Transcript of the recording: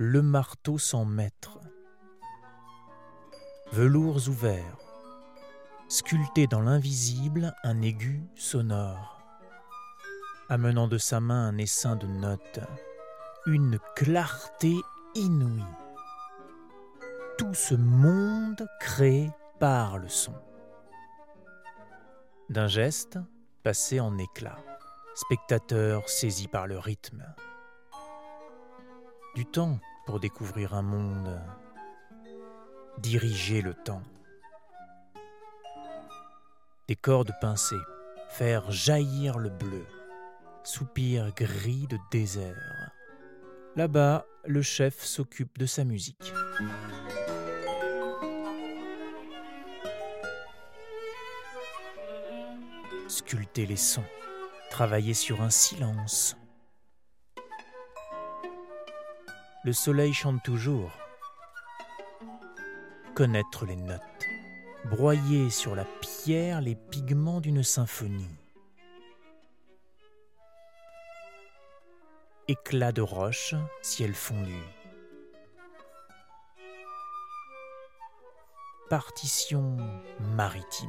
le marteau sans maître. Velours ouverts, sculpté dans l'invisible un aigu sonore, amenant de sa main un essaim de notes, une clarté inouïe. Tout ce monde créé par le son. D'un geste passé en éclat, spectateur saisi par le rythme. Du temps pour découvrir un monde, diriger le temps. Des cordes pincées, faire jaillir le bleu, soupir gris de désert. Là-bas, le chef s'occupe de sa musique. Sculpter les sons, travailler sur un silence. Le soleil chante toujours. Connaître les notes, broyer sur la pierre les pigments d'une symphonie. Éclat de roche, ciel fondu. Partition maritime.